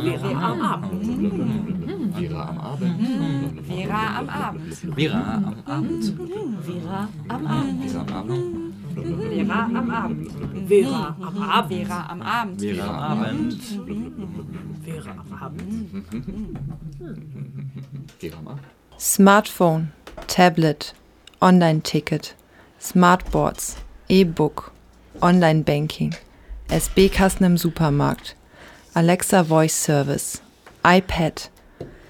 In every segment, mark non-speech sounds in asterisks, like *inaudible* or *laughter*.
Vera am Abend. Vera am Abend. Vera am Abend. Vera am Abend. Vera am Abend. Vera am Abend. Vera am Abend. Vera am Abend. Vera am Abend. Vera am Abend. Vera am Abend. Vera am Abend. Smartphone, Tablet, Online-Ticket, Smartboards, E-Book, Online-Banking, SB-Kassen im Supermarkt, Alexa Voice Service, iPad,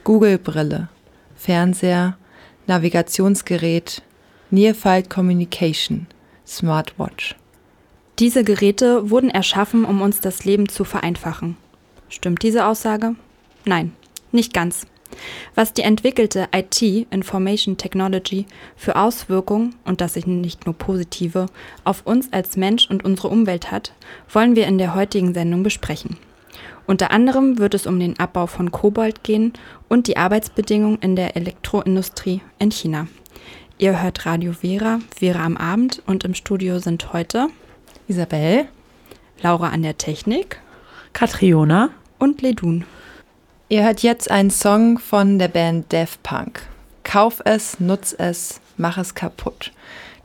Google-Brille, Fernseher, Navigationsgerät, Near-Field Communication, Smartwatch. Diese Geräte wurden erschaffen, um uns das Leben zu vereinfachen. Stimmt diese Aussage? Nein, nicht ganz. Was die entwickelte IT, Information Technology, für Auswirkungen, und das sind nicht nur positive, auf uns als Mensch und unsere Umwelt hat, wollen wir in der heutigen Sendung besprechen. Unter anderem wird es um den Abbau von Kobalt gehen und die Arbeitsbedingungen in der Elektroindustrie in China. Ihr hört Radio Vera, Vera am Abend und im Studio sind heute Isabel, Laura an der Technik Katriona. und Ledun. Ihr hört jetzt einen Song von der Band Daft Punk. Kauf es, nutz es, mach es kaputt.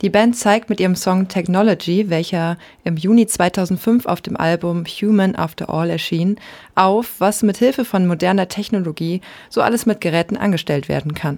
Die Band zeigt mit ihrem Song Technology, welcher im Juni 2005 auf dem Album Human After All erschien, auf, was mit Hilfe von moderner Technologie so alles mit Geräten angestellt werden kann.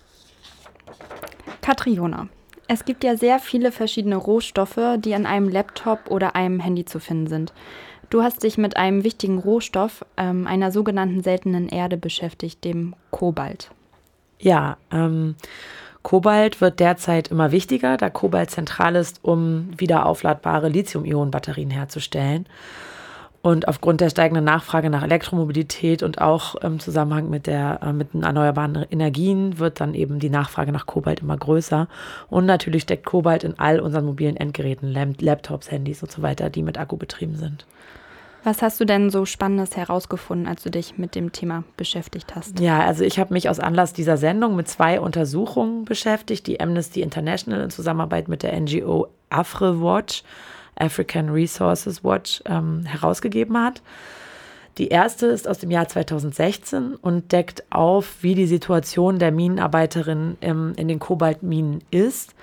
Katriona. Es gibt ja sehr viele verschiedene Rohstoffe, die an einem Laptop oder einem Handy zu finden sind. Du hast dich mit einem wichtigen Rohstoff, ähm, einer sogenannten seltenen Erde beschäftigt, dem Kobalt. Ja, ähm, Kobalt wird derzeit immer wichtiger, da Kobalt zentral ist, um wieder aufladbare Lithium-Ionen-Batterien herzustellen. Und aufgrund der steigenden Nachfrage nach Elektromobilität und auch im Zusammenhang mit, der, äh, mit den erneuerbaren Energien wird dann eben die Nachfrage nach Kobalt immer größer. Und natürlich steckt Kobalt in all unseren mobilen Endgeräten, Laptops, Handys und so weiter, die mit Akku betrieben sind. Was hast du denn so Spannendes herausgefunden, als du dich mit dem Thema beschäftigt hast? Ja, also ich habe mich aus Anlass dieser Sendung mit zwei Untersuchungen beschäftigt, die Amnesty International in Zusammenarbeit mit der NGO AFRE Watch, African Resources Watch, ähm, herausgegeben hat. Die erste ist aus dem Jahr 2016 und deckt auf, wie die Situation der Minenarbeiterin im, in den Kobaltminen ist.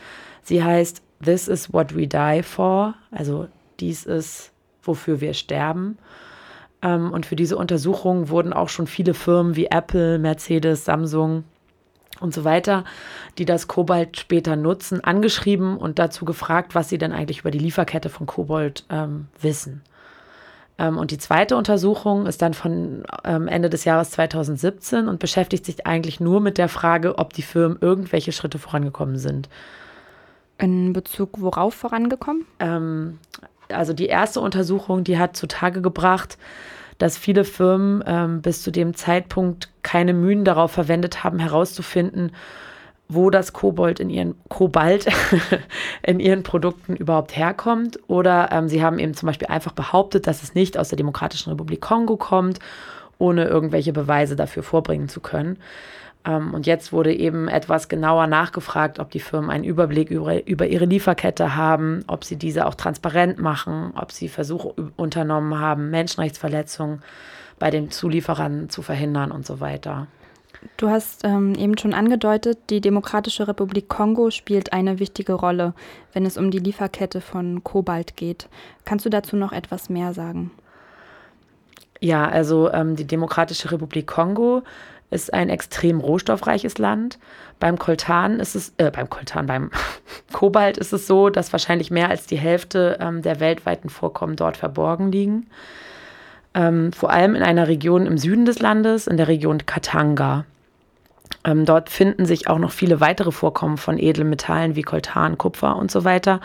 Sie heißt This is what we die for, also dies ist, wofür wir sterben. Ähm, und für diese Untersuchung wurden auch schon viele Firmen wie Apple, Mercedes, Samsung und so weiter, die das Kobalt später nutzen, angeschrieben und dazu gefragt, was sie denn eigentlich über die Lieferkette von Kobalt ähm, wissen. Ähm, und die zweite Untersuchung ist dann von ähm, Ende des Jahres 2017 und beschäftigt sich eigentlich nur mit der Frage, ob die Firmen irgendwelche Schritte vorangekommen sind. In Bezug worauf vorangekommen? Ähm, also die erste Untersuchung, die hat zutage gebracht, dass viele Firmen ähm, bis zu dem Zeitpunkt keine Mühen darauf verwendet haben, herauszufinden, wo das Kobold in ihren Kobalt *laughs* in ihren Produkten überhaupt herkommt. Oder ähm, sie haben eben zum Beispiel einfach behauptet, dass es nicht aus der Demokratischen Republik Kongo kommt, ohne irgendwelche Beweise dafür vorbringen zu können. Ähm, und jetzt wurde eben etwas genauer nachgefragt, ob die Firmen einen Überblick über, über ihre Lieferkette haben, ob sie diese auch transparent machen, ob sie Versuche unternommen haben, Menschenrechtsverletzungen bei den Zulieferern zu verhindern und so weiter. Du hast ähm, eben schon angedeutet, die Demokratische Republik Kongo spielt eine wichtige Rolle, wenn es um die Lieferkette von Kobalt geht. Kannst du dazu noch etwas mehr sagen? Ja, also ähm, die Demokratische Republik Kongo ist ein extrem rohstoffreiches Land. Beim Koltan ist es, äh, beim Koltan, beim *laughs* Kobalt ist es so, dass wahrscheinlich mehr als die Hälfte ähm, der weltweiten Vorkommen dort verborgen liegen. Ähm, vor allem in einer Region im Süden des Landes, in der Region Katanga. Ähm, dort finden sich auch noch viele weitere Vorkommen von Edelmetallen wie Koltan, Kupfer und so weiter.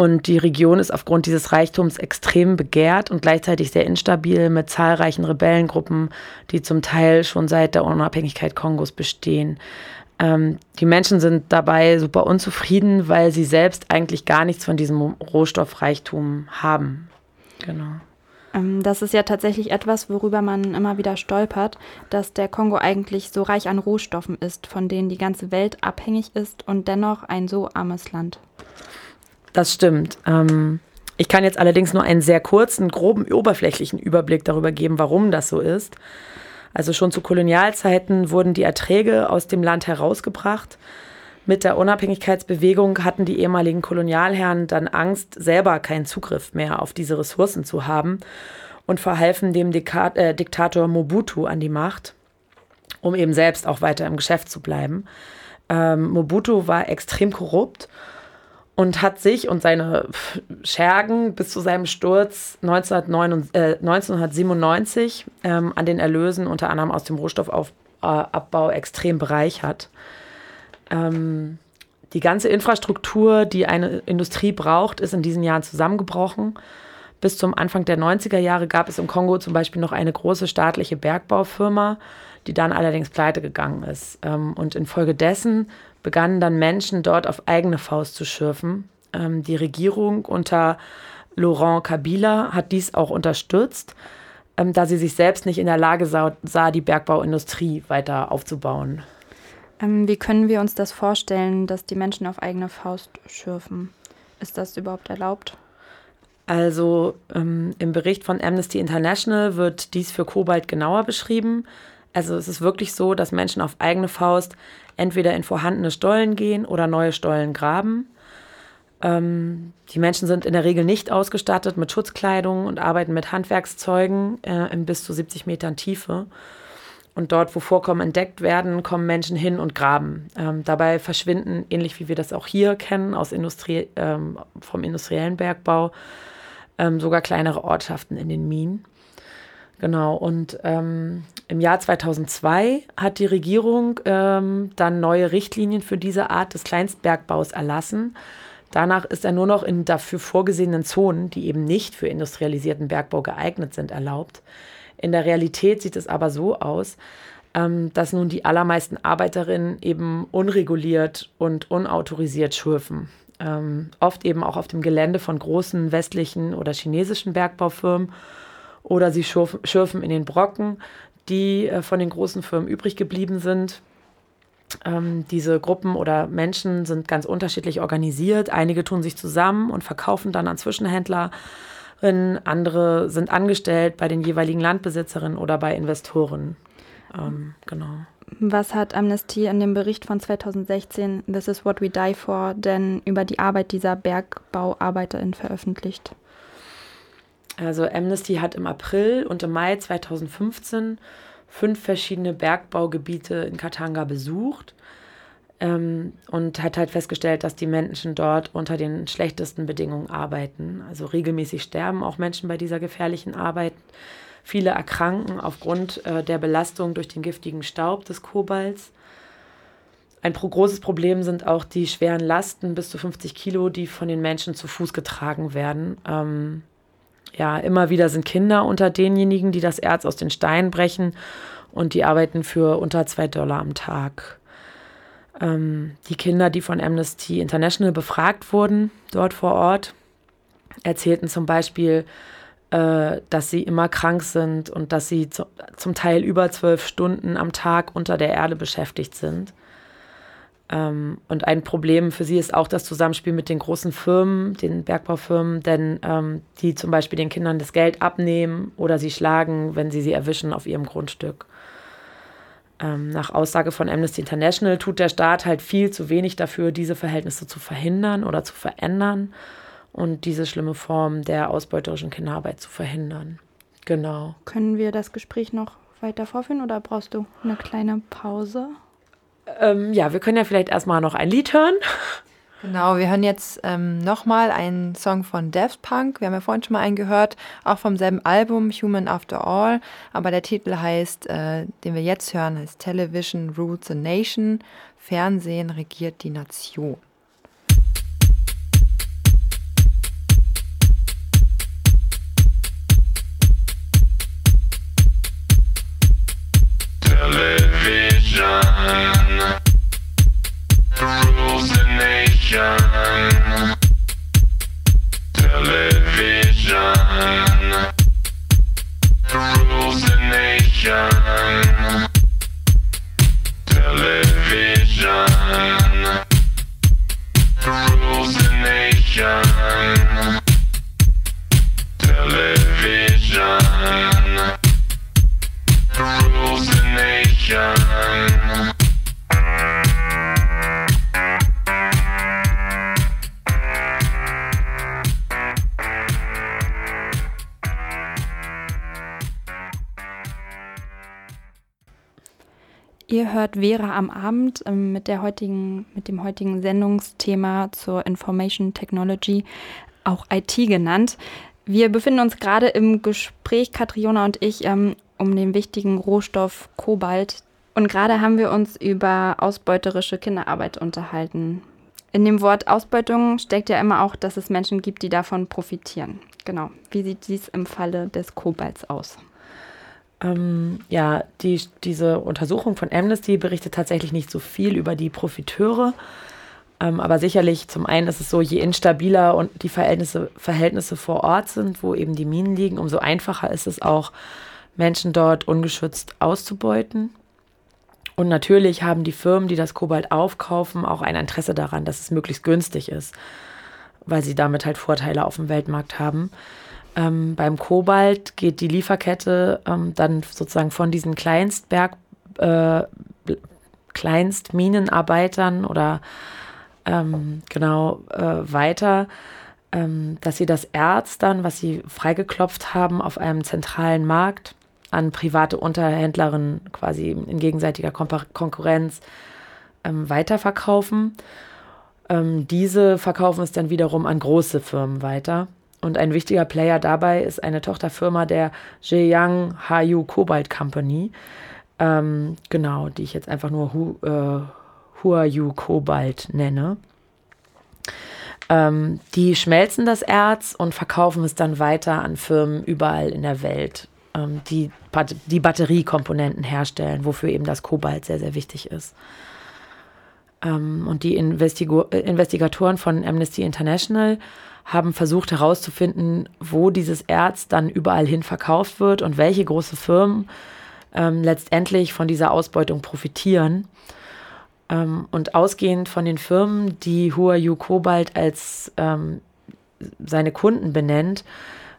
Und die Region ist aufgrund dieses Reichtums extrem begehrt und gleichzeitig sehr instabil mit zahlreichen Rebellengruppen, die zum Teil schon seit der Unabhängigkeit Kongos bestehen. Ähm, die Menschen sind dabei super unzufrieden, weil sie selbst eigentlich gar nichts von diesem Rohstoffreichtum haben. Genau. Ähm, das ist ja tatsächlich etwas, worüber man immer wieder stolpert, dass der Kongo eigentlich so reich an Rohstoffen ist, von denen die ganze Welt abhängig ist und dennoch ein so armes Land. Das stimmt. Ähm, ich kann jetzt allerdings nur einen sehr kurzen, groben, oberflächlichen Überblick darüber geben, warum das so ist. Also schon zu Kolonialzeiten wurden die Erträge aus dem Land herausgebracht. Mit der Unabhängigkeitsbewegung hatten die ehemaligen Kolonialherren dann Angst, selber keinen Zugriff mehr auf diese Ressourcen zu haben und verhalfen dem Dika äh, Diktator Mobutu an die Macht, um eben selbst auch weiter im Geschäft zu bleiben. Ähm, Mobutu war extrem korrupt und hat sich und seine Schergen bis zu seinem Sturz 1999, äh, 1997 ähm, an den Erlösen unter anderem aus dem Rohstoffabbau extrem bereichert. Ähm, die ganze Infrastruktur, die eine Industrie braucht, ist in diesen Jahren zusammengebrochen. Bis zum Anfang der 90er Jahre gab es im Kongo zum Beispiel noch eine große staatliche Bergbaufirma, die dann allerdings pleite gegangen ist. Ähm, und infolgedessen begannen dann Menschen dort auf eigene Faust zu schürfen. Ähm, die Regierung unter Laurent Kabila hat dies auch unterstützt, ähm, da sie sich selbst nicht in der Lage sah, sah die Bergbauindustrie weiter aufzubauen. Ähm, wie können wir uns das vorstellen, dass die Menschen auf eigene Faust schürfen? Ist das überhaupt erlaubt? Also ähm, im Bericht von Amnesty International wird dies für Kobalt genauer beschrieben. Also es ist wirklich so, dass Menschen auf eigene Faust entweder in vorhandene Stollen gehen oder neue Stollen graben. Ähm, die Menschen sind in der Regel nicht ausgestattet mit Schutzkleidung und arbeiten mit Handwerkszeugen äh, in bis zu 70 Metern Tiefe. Und dort, wo Vorkommen entdeckt werden, kommen Menschen hin und graben. Ähm, dabei verschwinden, ähnlich wie wir das auch hier kennen, aus Industrie, ähm, vom industriellen Bergbau, ähm, sogar kleinere Ortschaften in den Minen. Genau, und ähm, im Jahr 2002 hat die Regierung ähm, dann neue Richtlinien für diese Art des Kleinstbergbaus erlassen. Danach ist er nur noch in dafür vorgesehenen Zonen, die eben nicht für industrialisierten Bergbau geeignet sind, erlaubt. In der Realität sieht es aber so aus, ähm, dass nun die allermeisten Arbeiterinnen eben unreguliert und unautorisiert schürfen. Ähm, oft eben auch auf dem Gelände von großen westlichen oder chinesischen Bergbaufirmen oder sie schürfen in den Brocken, die äh, von den großen Firmen übrig geblieben sind. Ähm, diese Gruppen oder Menschen sind ganz unterschiedlich organisiert. Einige tun sich zusammen und verkaufen dann an Zwischenhändlerinnen. Andere sind angestellt bei den jeweiligen Landbesitzerinnen oder bei Investoren. Ähm, genau. Was hat Amnesty in dem Bericht von 2016 This is what we die for denn über die Arbeit dieser BergbauarbeiterInnen veröffentlicht? Also Amnesty hat im April und im Mai 2015 fünf verschiedene Bergbaugebiete in Katanga besucht ähm, und hat halt festgestellt, dass die Menschen dort unter den schlechtesten Bedingungen arbeiten. Also regelmäßig sterben auch Menschen bei dieser gefährlichen Arbeit. Viele erkranken aufgrund äh, der Belastung durch den giftigen Staub des Kobalts. Ein großes Problem sind auch die schweren Lasten, bis zu 50 Kilo, die von den Menschen zu Fuß getragen werden. Ähm, ja, immer wieder sind Kinder unter denjenigen, die das Erz aus den Steinen brechen und die arbeiten für unter zwei Dollar am Tag. Ähm, die Kinder, die von Amnesty International befragt wurden, dort vor Ort, erzählten zum Beispiel, äh, dass sie immer krank sind und dass sie zu, zum Teil über zwölf Stunden am Tag unter der Erde beschäftigt sind. Ähm, und ein Problem für sie ist auch das Zusammenspiel mit den großen Firmen, den Bergbaufirmen, denn ähm, die zum Beispiel den Kindern das Geld abnehmen oder sie schlagen, wenn sie sie erwischen auf ihrem Grundstück. Ähm, nach Aussage von Amnesty International tut der Staat halt viel zu wenig dafür, diese Verhältnisse zu verhindern oder zu verändern und diese schlimme Form der ausbeuterischen Kinderarbeit zu verhindern. Genau. Können wir das Gespräch noch weiter vorführen oder brauchst du eine kleine Pause? Ähm, ja, wir können ja vielleicht erstmal noch ein Lied hören. Genau, wir hören jetzt ähm, nochmal einen Song von Daft Punk. Wir haben ja vorhin schon mal einen gehört, auch vom selben Album, Human After All. Aber der Titel heißt, äh, den wir jetzt hören, heißt Television Rules the Nation. Fernsehen regiert die Nation. Vera am Abend ähm, mit, der heutigen, mit dem heutigen Sendungsthema zur Information Technology, auch IT genannt. Wir befinden uns gerade im Gespräch, Katriona und ich, ähm, um den wichtigen Rohstoff Kobalt. Und gerade haben wir uns über ausbeuterische Kinderarbeit unterhalten. In dem Wort Ausbeutung steckt ja immer auch, dass es Menschen gibt, die davon profitieren. Genau. Wie sieht dies im Falle des Kobalts aus? Ähm, ja, die, diese Untersuchung von Amnesty berichtet tatsächlich nicht so viel über die Profiteure. Ähm, aber sicherlich, zum einen ist es so, je instabiler und die Verhältnisse, Verhältnisse vor Ort sind, wo eben die Minen liegen, umso einfacher ist es auch, Menschen dort ungeschützt auszubeuten. Und natürlich haben die Firmen, die das Kobalt aufkaufen, auch ein Interesse daran, dass es möglichst günstig ist, weil sie damit halt Vorteile auf dem Weltmarkt haben. Ähm, beim Kobalt geht die Lieferkette ähm, dann sozusagen von diesen Kleinstberg, äh, Kleinstminenarbeitern oder ähm, genau äh, weiter, ähm, dass sie das Erz dann, was sie freigeklopft haben, auf einem zentralen Markt an private Unterhändlerinnen quasi in gegenseitiger Kon Konkurrenz ähm, weiterverkaufen. Ähm, diese verkaufen es dann wiederum an große Firmen weiter. Und ein wichtiger Player dabei ist eine Tochterfirma der Zhejiang Hayu Cobalt Company. Ähm, genau, die ich jetzt einfach nur Hu, äh, Huayu Cobalt nenne. Ähm, die schmelzen das Erz und verkaufen es dann weiter an Firmen überall in der Welt, ähm, die die Batteriekomponenten herstellen, wofür eben das Kobalt sehr, sehr wichtig ist. Ähm, und die Investigo Investigatoren von Amnesty International haben versucht herauszufinden, wo dieses Erz dann überall hin verkauft wird und welche große Firmen ähm, letztendlich von dieser Ausbeutung profitieren. Ähm, und ausgehend von den Firmen, die Huayu Cobalt als ähm, seine Kunden benennt,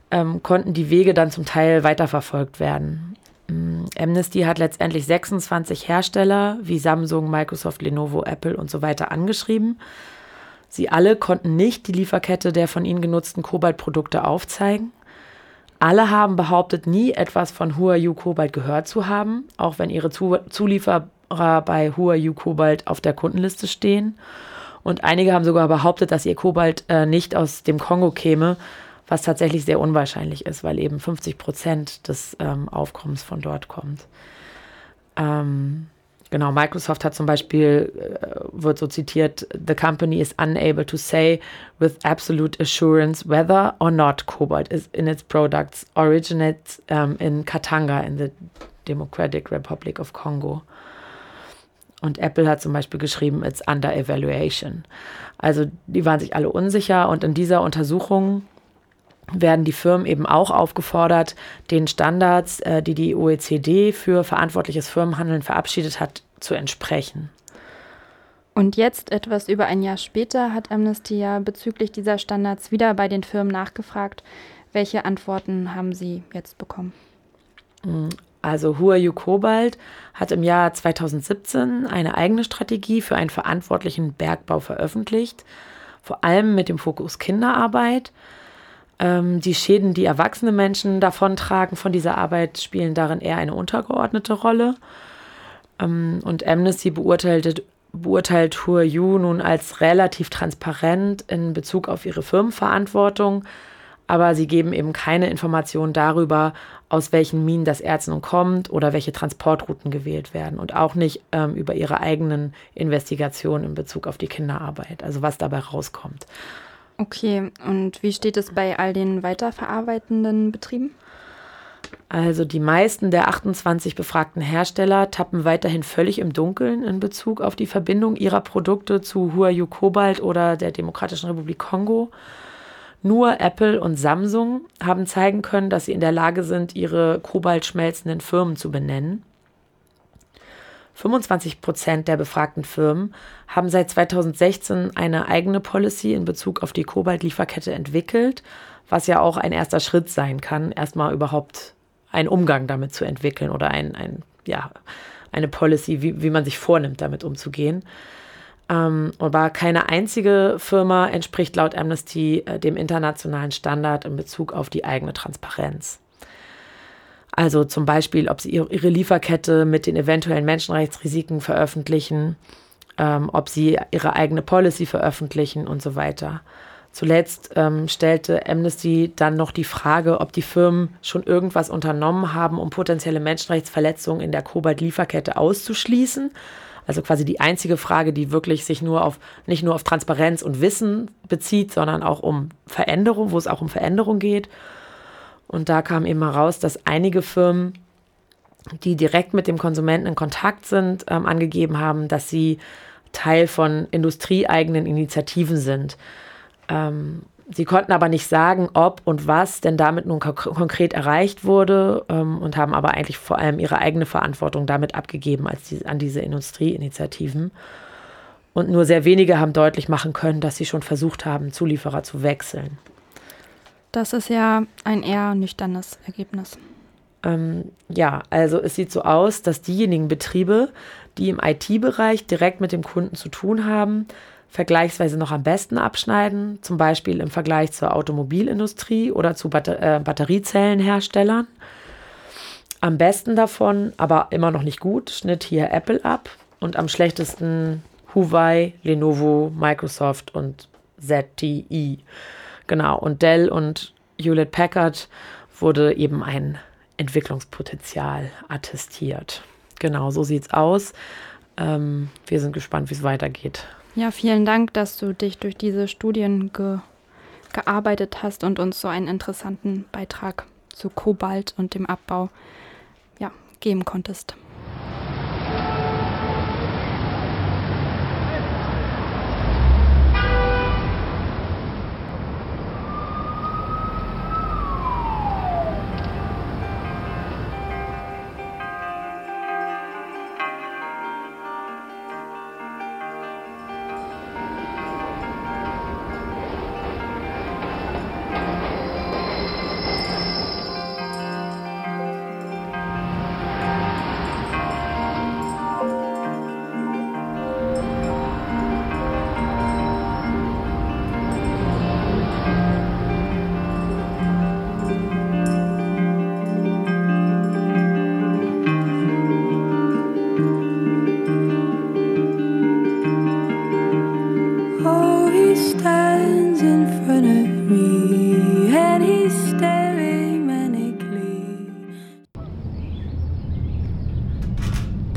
ähm, konnten die Wege dann zum Teil weiterverfolgt werden. Ähm, Amnesty hat letztendlich 26 Hersteller wie Samsung, Microsoft, Lenovo, Apple und so weiter angeschrieben Sie alle konnten nicht die Lieferkette der von ihnen genutzten Kobaltprodukte aufzeigen. Alle haben behauptet, nie etwas von Huayu Kobalt gehört zu haben, auch wenn ihre Zulieferer bei Huayu Kobalt auf der Kundenliste stehen. Und einige haben sogar behauptet, dass ihr Kobalt äh, nicht aus dem Kongo käme, was tatsächlich sehr unwahrscheinlich ist, weil eben 50 Prozent des ähm, Aufkommens von dort kommt. Ähm, Genau, Microsoft hat zum Beispiel, äh, wird so zitiert, the company is unable to say with absolute assurance whether or not cobalt is in its products originates um, in Katanga in the Democratic Republic of Congo. Und Apple hat zum Beispiel geschrieben, it's under evaluation. Also die waren sich alle unsicher und in dieser Untersuchung werden die Firmen eben auch aufgefordert, den Standards, äh, die die OECD für verantwortliches Firmenhandeln verabschiedet hat, zu entsprechen. Und jetzt, etwas über ein Jahr später, hat Amnesty ja bezüglich dieser Standards wieder bei den Firmen nachgefragt. Welche Antworten haben Sie jetzt bekommen? Also Huayu Cobalt hat im Jahr 2017 eine eigene Strategie für einen verantwortlichen Bergbau veröffentlicht, vor allem mit dem Fokus Kinderarbeit. Ähm, die Schäden, die erwachsene Menschen davontragen von dieser Arbeit, spielen darin eher eine untergeordnete Rolle. Ähm, und Amnesty beurteilte, beurteilt Huayu nun als relativ transparent in Bezug auf ihre Firmenverantwortung, aber sie geben eben keine Informationen darüber, aus welchen Minen das Erz nun kommt oder welche Transportrouten gewählt werden und auch nicht ähm, über ihre eigenen Investigationen in Bezug auf die Kinderarbeit, also was dabei rauskommt. Okay, und wie steht es bei all den weiterverarbeitenden Betrieben? Also die meisten der 28 befragten Hersteller tappen weiterhin völlig im Dunkeln in Bezug auf die Verbindung ihrer Produkte zu Huayu Cobalt oder der Demokratischen Republik Kongo. Nur Apple und Samsung haben zeigen können, dass sie in der Lage sind, ihre kobaltschmelzenden Firmen zu benennen. 25 Prozent der befragten Firmen haben seit 2016 eine eigene Policy in Bezug auf die Kobaltlieferkette entwickelt, was ja auch ein erster Schritt sein kann, erstmal überhaupt einen Umgang damit zu entwickeln oder ein, ein, ja, eine Policy, wie, wie man sich vornimmt, damit umzugehen. Ähm, aber keine einzige Firma entspricht laut Amnesty äh, dem internationalen Standard in Bezug auf die eigene Transparenz. Also zum Beispiel, ob sie ihre Lieferkette mit den eventuellen Menschenrechtsrisiken veröffentlichen, ähm, ob sie ihre eigene Policy veröffentlichen und so weiter. Zuletzt ähm, stellte Amnesty dann noch die Frage, ob die Firmen schon irgendwas unternommen haben, um potenzielle Menschenrechtsverletzungen in der Kobalt-Lieferkette auszuschließen. Also quasi die einzige Frage, die wirklich sich nur auf, nicht nur auf Transparenz und Wissen bezieht, sondern auch um Veränderung, wo es auch um Veränderung geht. Und da kam eben heraus, dass einige Firmen, die direkt mit dem Konsumenten in Kontakt sind, ähm, angegeben haben, dass sie Teil von industrieeigenen Initiativen sind. Ähm, sie konnten aber nicht sagen, ob und was denn damit nun konkret erreicht wurde ähm, und haben aber eigentlich vor allem ihre eigene Verantwortung damit abgegeben als die, an diese Industrieinitiativen. Und nur sehr wenige haben deutlich machen können, dass sie schon versucht haben, Zulieferer zu wechseln. Das ist ja ein eher nüchternes Ergebnis. Ähm, ja, also es sieht so aus, dass diejenigen Betriebe, die im IT-Bereich direkt mit dem Kunden zu tun haben, vergleichsweise noch am besten abschneiden, zum Beispiel im Vergleich zur Automobilindustrie oder zu Batter äh, Batteriezellenherstellern. Am besten davon, aber immer noch nicht gut, schnitt hier Apple ab und am schlechtesten Huawei, Lenovo, Microsoft und ZTE. Genau, und Dell und Hewlett Packard wurde eben ein Entwicklungspotenzial attestiert. Genau, so sieht's aus. Ähm, wir sind gespannt, wie es weitergeht. Ja, vielen Dank, dass du dich durch diese Studien ge gearbeitet hast und uns so einen interessanten Beitrag zu Kobalt und dem Abbau ja, geben konntest.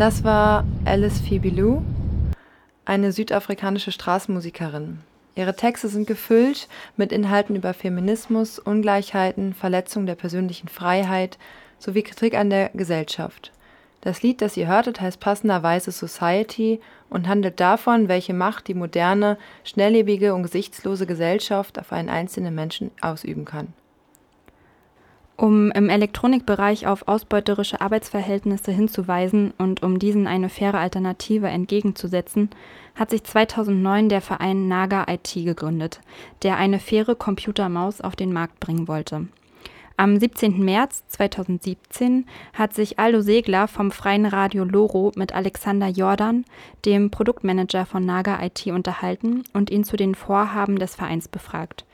Das war Alice Phoebe eine südafrikanische Straßenmusikerin. Ihre Texte sind gefüllt mit Inhalten über Feminismus, Ungleichheiten, Verletzung der persönlichen Freiheit sowie Kritik an der Gesellschaft. Das Lied, das ihr hörtet, heißt passenderweise Society und handelt davon, welche Macht die moderne, schnelllebige und gesichtslose Gesellschaft auf einen einzelnen Menschen ausüben kann. Um im Elektronikbereich auf ausbeuterische Arbeitsverhältnisse hinzuweisen und um diesen eine faire Alternative entgegenzusetzen, hat sich 2009 der Verein Naga IT gegründet, der eine faire Computermaus auf den Markt bringen wollte. Am 17. März 2017 hat sich Aldo Segler vom Freien Radio Loro mit Alexander Jordan, dem Produktmanager von Naga IT, unterhalten und ihn zu den Vorhaben des Vereins befragt.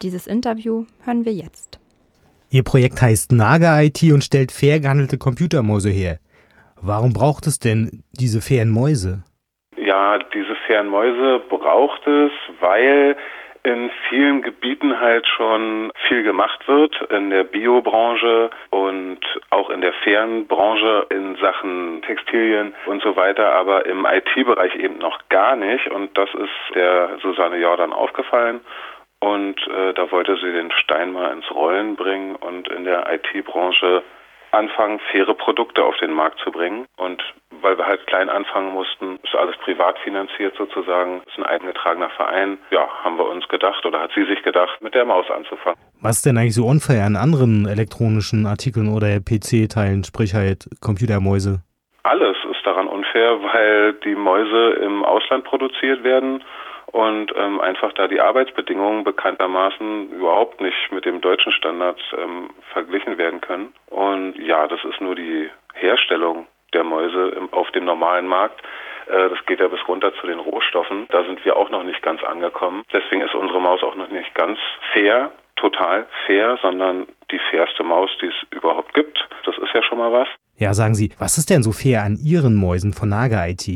Dieses Interview hören wir jetzt. Ihr Projekt heißt Naga IT und stellt fair gehandelte Computermäuse her. Warum braucht es denn diese fairen Mäuse? Ja, diese fairen Mäuse braucht es, weil in vielen Gebieten halt schon viel gemacht wird, in der Biobranche und auch in der fairen Branche in Sachen Textilien und so weiter, aber im IT-Bereich eben noch gar nicht. Und das ist der Susanne Jordan aufgefallen. Und äh, da wollte sie den Stein mal ins Rollen bringen und in der IT-Branche anfangen, faire Produkte auf den Markt zu bringen. Und weil wir halt klein anfangen mussten, ist alles privat finanziert sozusagen, ist ein eingetragener Verein. Ja, haben wir uns gedacht oder hat sie sich gedacht, mit der Maus anzufangen. Was ist denn eigentlich so unfair an anderen elektronischen Artikeln oder PC-Teilen, sprich halt Computermäuse? Alles ist daran unfair, weil die Mäuse im Ausland produziert werden und ähm, einfach da die Arbeitsbedingungen bekanntermaßen überhaupt nicht mit dem deutschen Standard ähm, verglichen werden können. Und ja, das ist nur die Herstellung der Mäuse im, auf dem normalen Markt. Äh, das geht ja bis runter zu den Rohstoffen. Da sind wir auch noch nicht ganz angekommen. Deswegen ist unsere Maus auch noch nicht ganz fair. total fair, sondern die fairste Maus, die es überhaupt gibt. Das ist ja schon mal was. Ja, sagen Sie, was ist denn so fair an Ihren Mäusen von Naga IT?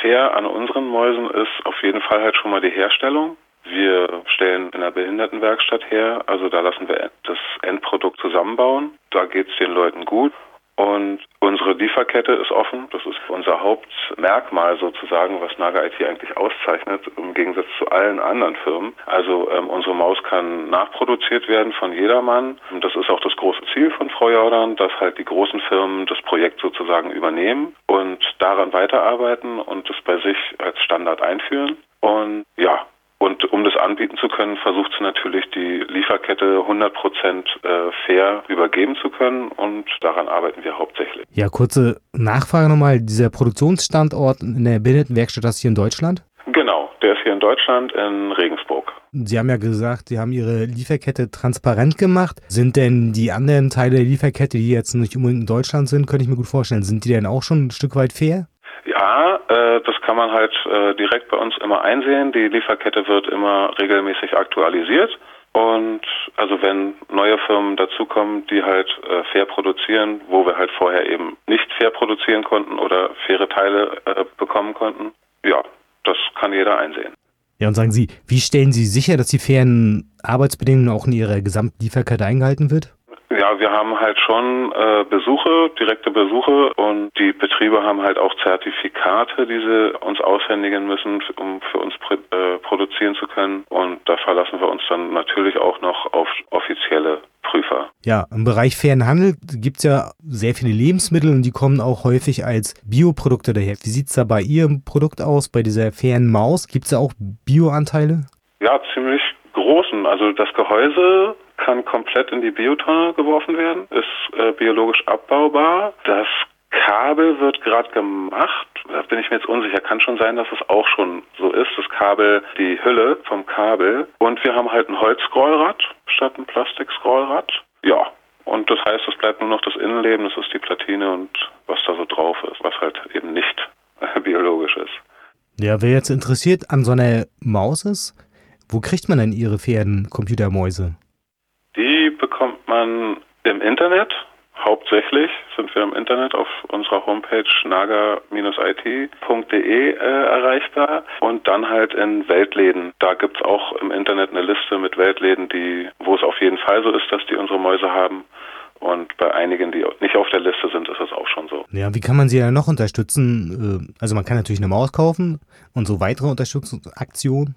Fair an unseren Mäusen ist auf jeden Fall halt schon mal die Herstellung. Wir stellen in der Behindertenwerkstatt her, also da lassen wir das Endprodukt zusammenbauen. Da geht es den Leuten gut. Und unsere Lieferkette ist offen. Das ist unser Hauptmerkmal sozusagen, was Naga IT eigentlich auszeichnet, im Gegensatz zu allen anderen Firmen. Also ähm, unsere Maus kann nachproduziert werden von jedermann. Das ist auch das große Ziel von Frau Jordan, dass halt die großen Firmen das Projekt sozusagen übernehmen und daran weiterarbeiten und es bei sich als Standard einführen. Und ja, und um das anbieten zu können, versucht sie natürlich die Lieferkette 100 Prozent äh, fair übergeben zu können und daran arbeiten wir hauptsächlich. Ja, kurze Nachfrage nochmal. Dieser Produktionsstandort in der Behindertenwerkstatt, das hier in Deutschland? Genau, der ist hier in Deutschland in Regensburg. Sie haben ja gesagt, Sie haben Ihre Lieferkette transparent gemacht. Sind denn die anderen Teile der Lieferkette, die jetzt nicht unbedingt in Deutschland sind, könnte ich mir gut vorstellen, sind die denn auch schon ein Stück weit fair? Ja, äh, das kann man halt äh, direkt bei uns immer einsehen. Die Lieferkette wird immer regelmäßig aktualisiert. Und also wenn neue Firmen dazukommen, die halt äh, fair produzieren, wo wir halt vorher eben nicht fair produzieren konnten oder faire Teile äh, bekommen konnten, ja, das kann jeder einsehen. Ja, und sagen Sie, wie stellen Sie sicher, dass die fairen Arbeitsbedingungen auch in Ihrer Gesamtlieferkette eingehalten wird? Ja, wir haben halt schon äh, Besuche, direkte Besuche und die Betriebe haben halt auch Zertifikate, die sie uns aushändigen müssen, um für uns äh, produzieren zu können. Und da verlassen wir uns dann natürlich auch noch auf offizielle Prüfer. Ja, im Bereich fairen Handel gibt es ja sehr viele Lebensmittel und die kommen auch häufig als Bioprodukte daher. Wie sieht es da bei Ihrem Produkt aus, bei dieser fairen Maus? Gibt es da auch Bioanteile? Ja, ziemlich großen. Also das Gehäuse kann komplett in die Biotonne geworfen werden, ist äh, biologisch abbaubar. Das Kabel wird gerade gemacht. Da bin ich mir jetzt unsicher. Kann schon sein, dass es auch schon so ist. Das Kabel, die Hülle vom Kabel. Und wir haben halt ein Holzscrollrad statt ein Plastikscrollrad. Ja. Und das heißt, es bleibt nur noch das Innenleben, das ist die Platine und was da so drauf ist, was halt eben nicht biologisch ist. Ja, wer jetzt interessiert an so einer Maus ist, wo kriegt man denn Ihre fairen Computermäuse? Bekommt man im Internet. Hauptsächlich sind wir im Internet auf unserer Homepage naga-it.de äh, erreichbar und dann halt in Weltläden. Da gibt es auch im Internet eine Liste mit Weltläden, die, wo es auf jeden Fall so ist, dass die unsere Mäuse haben. Und bei einigen, die nicht auf der Liste sind, ist es auch schon so. Ja, wie kann man sie ja noch unterstützen? Äh, also man kann natürlich eine Maus kaufen und so weitere Unterstützungsaktionen.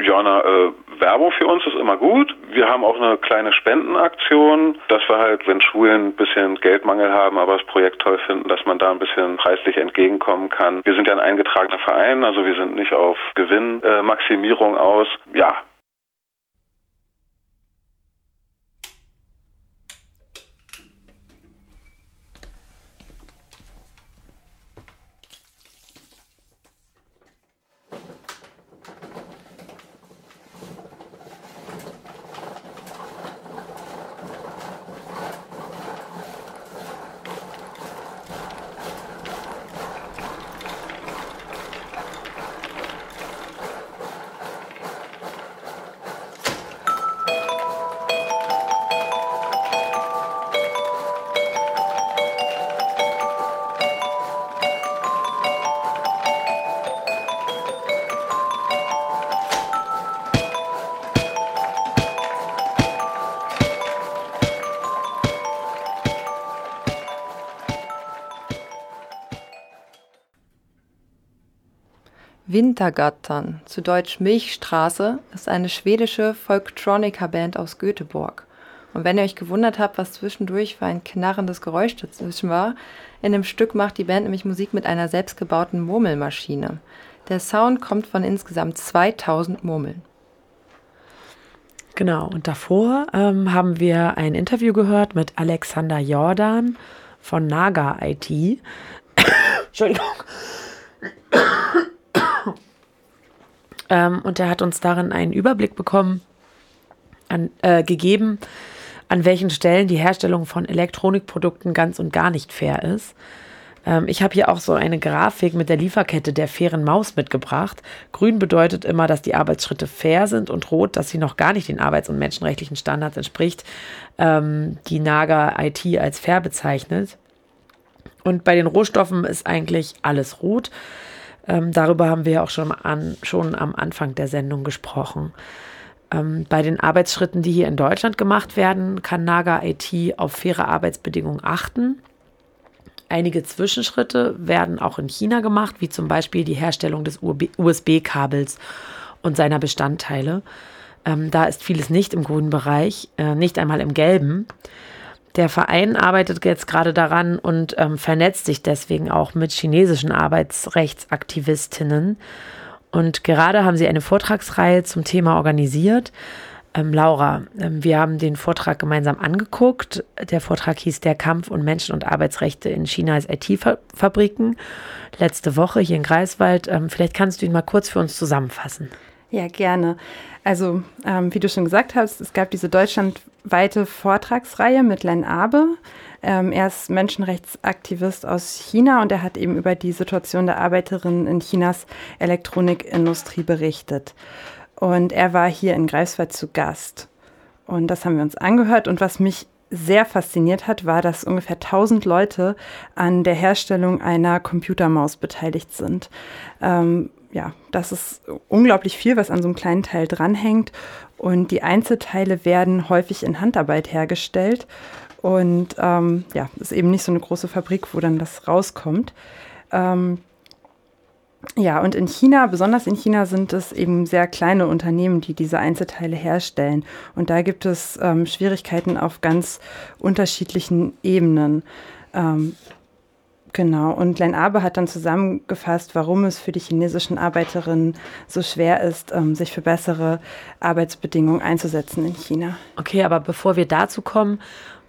Ja, na, äh, Werbung für uns ist immer gut. Wir haben auch eine kleine Spendenaktion, dass wir halt, wenn Schulen ein bisschen Geldmangel haben, aber das Projekt toll finden, dass man da ein bisschen preislich entgegenkommen kann. Wir sind ja ein eingetragener Verein, also wir sind nicht auf Gewinnmaximierung äh, aus. Ja, Wintergattern, zu Deutsch Milchstraße, ist eine schwedische Folktronica-Band aus Göteborg. Und wenn ihr euch gewundert habt, was zwischendurch für ein knarrendes Geräusch dazwischen war, in dem Stück macht die Band nämlich Musik mit einer selbstgebauten Murmelmaschine. Der Sound kommt von insgesamt 2000 Murmeln. Genau, und davor ähm, haben wir ein Interview gehört mit Alexander Jordan von Naga IT. *coughs* Entschuldigung. Ähm, und er hat uns darin einen Überblick bekommen, an, äh, gegeben, an welchen Stellen die Herstellung von Elektronikprodukten ganz und gar nicht fair ist. Ähm, ich habe hier auch so eine Grafik mit der Lieferkette der fairen Maus mitgebracht. Grün bedeutet immer, dass die Arbeitsschritte fair sind und rot, dass sie noch gar nicht den arbeits- und menschenrechtlichen Standards entspricht, ähm, die Naga IT als fair bezeichnet. Und bei den Rohstoffen ist eigentlich alles rot. Ähm, darüber haben wir ja auch schon, an, schon am Anfang der Sendung gesprochen. Ähm, bei den Arbeitsschritten, die hier in Deutschland gemacht werden, kann Naga IT auf faire Arbeitsbedingungen achten. Einige Zwischenschritte werden auch in China gemacht, wie zum Beispiel die Herstellung des USB-Kabels und seiner Bestandteile. Ähm, da ist vieles nicht im grünen Bereich, äh, nicht einmal im gelben. Der Verein arbeitet jetzt gerade daran und ähm, vernetzt sich deswegen auch mit chinesischen Arbeitsrechtsaktivistinnen. Und gerade haben sie eine Vortragsreihe zum Thema organisiert. Ähm, Laura, ähm, wir haben den Vortrag gemeinsam angeguckt. Der Vortrag hieß Der Kampf um Menschen- und Arbeitsrechte in Chinas IT-Fabriken. Letzte Woche hier in Greifswald. Ähm, vielleicht kannst du ihn mal kurz für uns zusammenfassen. Ja, gerne. Also, ähm, wie du schon gesagt hast, es gab diese deutschlandweite Vortragsreihe mit Len Abe. Ähm, er ist Menschenrechtsaktivist aus China und er hat eben über die Situation der Arbeiterinnen in Chinas Elektronikindustrie berichtet. Und er war hier in Greifswald zu Gast. Und das haben wir uns angehört. Und was mich sehr fasziniert hat, war, dass ungefähr 1000 Leute an der Herstellung einer Computermaus beteiligt sind. Ähm, ja, das ist unglaublich viel, was an so einem kleinen Teil dranhängt. Und die Einzelteile werden häufig in Handarbeit hergestellt. Und ähm, ja, ist eben nicht so eine große Fabrik, wo dann das rauskommt. Ähm, ja, und in China, besonders in China, sind es eben sehr kleine Unternehmen, die diese Einzelteile herstellen. Und da gibt es ähm, Schwierigkeiten auf ganz unterschiedlichen Ebenen. Ähm, Genau, und Len Abe hat dann zusammengefasst, warum es für die chinesischen Arbeiterinnen so schwer ist, ähm, sich für bessere Arbeitsbedingungen einzusetzen in China. Okay, aber bevor wir dazu kommen,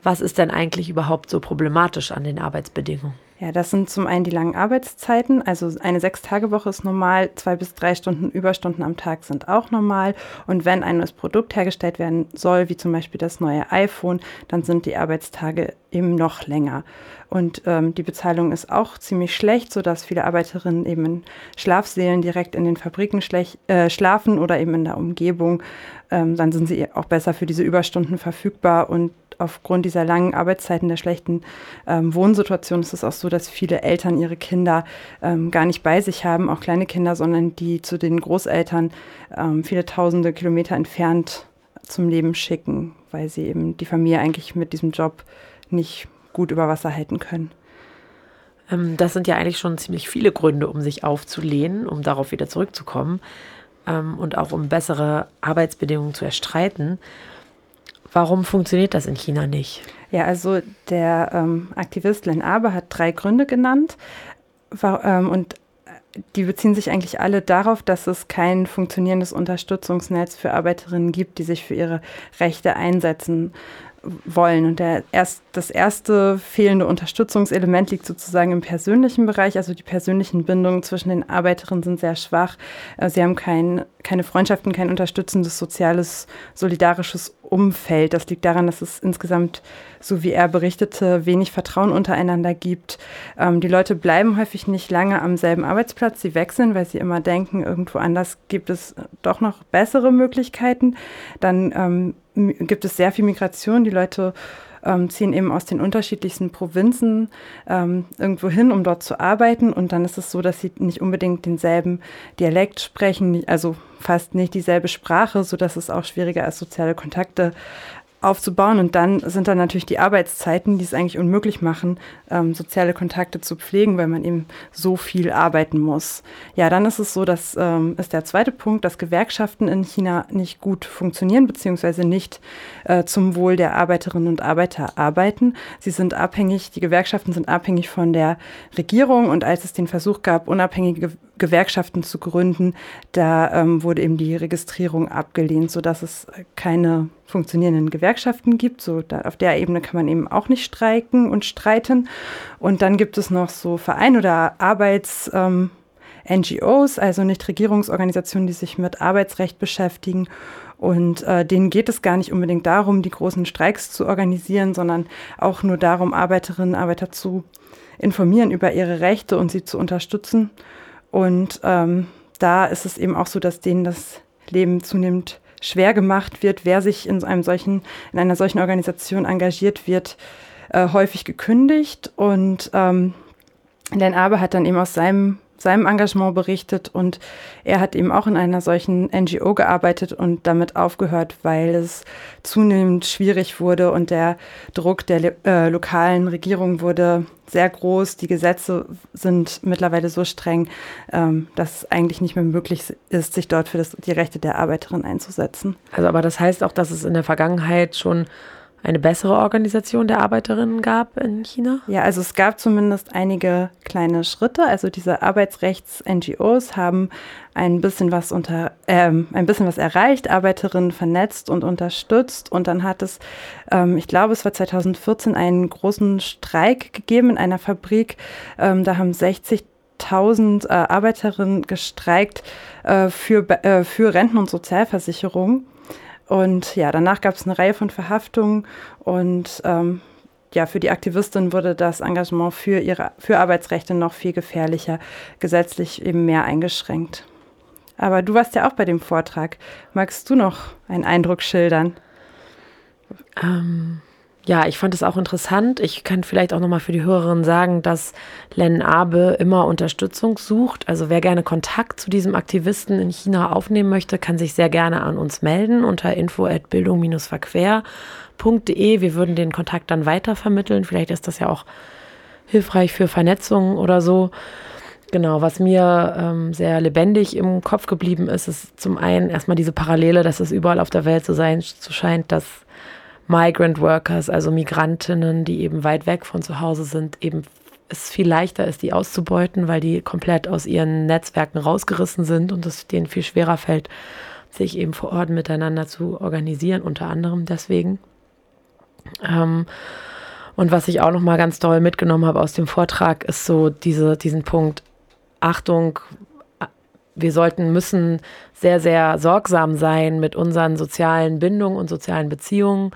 was ist denn eigentlich überhaupt so problematisch an den Arbeitsbedingungen? Ja, das sind zum einen die langen Arbeitszeiten. Also eine Sechs-Tage-Woche ist normal, zwei bis drei Stunden Überstunden am Tag sind auch normal. Und wenn ein neues Produkt hergestellt werden soll, wie zum Beispiel das neue iPhone, dann sind die Arbeitstage eben noch länger. Und ähm, die Bezahlung ist auch ziemlich schlecht, sodass viele Arbeiterinnen eben in Schlafsälen direkt in den Fabriken äh, schlafen oder eben in der Umgebung. Ähm, dann sind sie auch besser für diese Überstunden verfügbar und aufgrund dieser langen Arbeitszeiten, der schlechten ähm, Wohnsituation ist es auch so, dass viele Eltern ihre Kinder ähm, gar nicht bei sich haben, auch kleine Kinder, sondern die zu den Großeltern ähm, viele tausende Kilometer entfernt zum Leben schicken, weil sie eben die Familie eigentlich mit diesem Job nicht gut über Wasser halten können. Ähm, das sind ja eigentlich schon ziemlich viele Gründe, um sich aufzulehnen, um darauf wieder zurückzukommen ähm, und auch um bessere Arbeitsbedingungen zu erstreiten. Warum funktioniert das in China nicht? Ja, also der ähm, Aktivist Len Abe hat drei Gründe genannt. War, ähm, und die beziehen sich eigentlich alle darauf, dass es kein funktionierendes Unterstützungsnetz für Arbeiterinnen gibt, die sich für ihre Rechte einsetzen wollen. Und der erst, das erste fehlende Unterstützungselement liegt sozusagen im persönlichen Bereich. Also die persönlichen Bindungen zwischen den Arbeiterinnen sind sehr schwach. Äh, sie haben kein, keine Freundschaften, kein unterstützendes soziales, solidarisches Umfeld. Das liegt daran, dass es insgesamt, so wie er berichtete, wenig Vertrauen untereinander gibt. Ähm, die Leute bleiben häufig nicht lange am selben Arbeitsplatz. Sie wechseln, weil sie immer denken, irgendwo anders gibt es doch noch bessere Möglichkeiten. Dann ähm, gibt es sehr viel Migration. Die Leute ähm, ziehen eben aus den unterschiedlichsten Provinzen ähm, irgendwo hin, um dort zu arbeiten. Und dann ist es so, dass sie nicht unbedingt denselben Dialekt sprechen, also fast nicht dieselbe Sprache, sodass es auch schwieriger ist, soziale Kontakte aufzubauen. Und dann sind da natürlich die Arbeitszeiten, die es eigentlich unmöglich machen, ähm, soziale Kontakte zu pflegen, weil man eben so viel arbeiten muss. Ja, dann ist es so, das ähm, ist der zweite Punkt, dass Gewerkschaften in China nicht gut funktionieren, beziehungsweise nicht äh, zum Wohl der Arbeiterinnen und Arbeiter arbeiten. Sie sind abhängig, die Gewerkschaften sind abhängig von der Regierung und als es den Versuch gab, unabhängige Gewerkschaften zu gründen, da ähm, wurde eben die Registrierung abgelehnt, sodass es keine funktionierenden Gewerkschaften gibt. So da, auf der Ebene kann man eben auch nicht streiken und streiten. Und dann gibt es noch so Vereine oder Arbeits ähm, NGOs, also Nichtregierungsorganisationen, die sich mit Arbeitsrecht beschäftigen. Und äh, denen geht es gar nicht unbedingt darum, die großen Streiks zu organisieren, sondern auch nur darum, Arbeiterinnen und Arbeiter zu informieren über ihre Rechte und sie zu unterstützen. Und ähm, da ist es eben auch so, dass denen das Leben zunehmend schwer gemacht wird. Wer sich in einem solchen, in einer solchen Organisation engagiert, wird äh, häufig gekündigt. Und ähm, Dan Abe hat dann eben aus seinem seinem Engagement berichtet und er hat eben auch in einer solchen NGO gearbeitet und damit aufgehört, weil es zunehmend schwierig wurde und der Druck der äh, lokalen Regierung wurde sehr groß. Die Gesetze sind mittlerweile so streng, ähm, dass es eigentlich nicht mehr möglich ist, sich dort für das, die Rechte der Arbeiterin einzusetzen. Also aber das heißt auch, dass es in der Vergangenheit schon eine bessere Organisation der Arbeiterinnen gab in China? Ja, also es gab zumindest einige kleine Schritte. Also diese Arbeitsrechts-NGOs haben ein bisschen was unter, ähm, ein bisschen was erreicht, Arbeiterinnen vernetzt und unterstützt. Und dann hat es, ähm, ich glaube, es war 2014 einen großen Streik gegeben in einer Fabrik. Ähm, da haben 60 1000 äh, Arbeiterinnen gestreikt äh, für, äh, für Renten- und Sozialversicherung. Und ja, danach gab es eine Reihe von Verhaftungen und ähm, ja, für die Aktivistin wurde das Engagement für ihre für Arbeitsrechte noch viel gefährlicher, gesetzlich eben mehr eingeschränkt. Aber du warst ja auch bei dem Vortrag. Magst du noch einen Eindruck schildern? Ähm, ja, ich fand es auch interessant. Ich kann vielleicht auch nochmal für die Hörerinnen sagen, dass Len Abe immer Unterstützung sucht. Also wer gerne Kontakt zu diesem Aktivisten in China aufnehmen möchte, kann sich sehr gerne an uns melden unter info@bildung-verquer.de. Wir würden den Kontakt dann weitervermitteln. Vielleicht ist das ja auch hilfreich für Vernetzungen oder so. Genau, was mir ähm, sehr lebendig im Kopf geblieben ist, ist zum einen erstmal diese Parallele, dass es überall auf der Welt so sein zu scheint, dass Migrant Workers, also Migrantinnen, die eben weit weg von zu Hause sind, eben es viel leichter ist, die auszubeuten, weil die komplett aus ihren Netzwerken rausgerissen sind und es denen viel schwerer fällt, sich eben vor Ort miteinander zu organisieren, unter anderem deswegen. Ähm, und was ich auch noch mal ganz toll mitgenommen habe aus dem Vortrag, ist so diese, diesen Punkt, Achtung, wir sollten, müssen sehr, sehr sorgsam sein mit unseren sozialen Bindungen und sozialen Beziehungen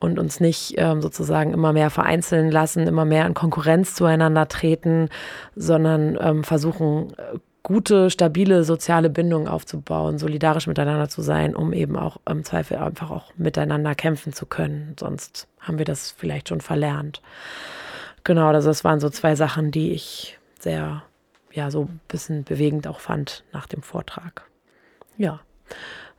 und uns nicht ähm, sozusagen immer mehr vereinzeln lassen, immer mehr in Konkurrenz zueinander treten, sondern ähm, versuchen, gute, stabile soziale Bindungen aufzubauen, solidarisch miteinander zu sein, um eben auch im Zweifel einfach auch miteinander kämpfen zu können. Sonst haben wir das vielleicht schon verlernt. Genau, also das waren so zwei Sachen, die ich sehr ja so ein bisschen bewegend auch fand nach dem Vortrag. Ja.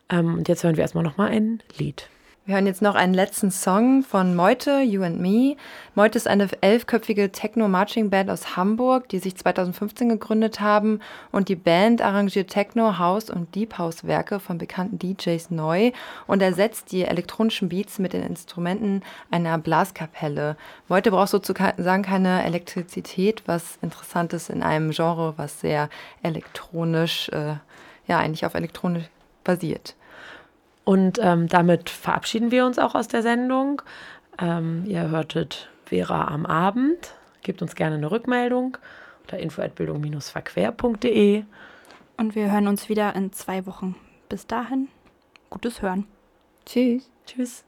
Ähm, und jetzt hören wir erstmal nochmal ein Lied. Wir hören jetzt noch einen letzten Song von Meute, You and Me. Meute ist eine elfköpfige Techno-Marching-Band aus Hamburg, die sich 2015 gegründet haben. Und die Band arrangiert Techno, House und Deep House-Werke von bekannten DJs neu und ersetzt die elektronischen Beats mit den Instrumenten einer Blaskapelle. Meute braucht sozusagen keine Elektrizität, was interessant ist in einem Genre, was sehr elektronisch, äh, ja, eigentlich auf elektronisch basiert. Und ähm, damit verabschieden wir uns auch aus der Sendung. Ähm, ihr hörtet Vera am Abend. Gebt uns gerne eine Rückmeldung unter info@bildung-verquer.de. Und wir hören uns wieder in zwei Wochen. Bis dahin, gutes Hören. Tschüss. Tschüss.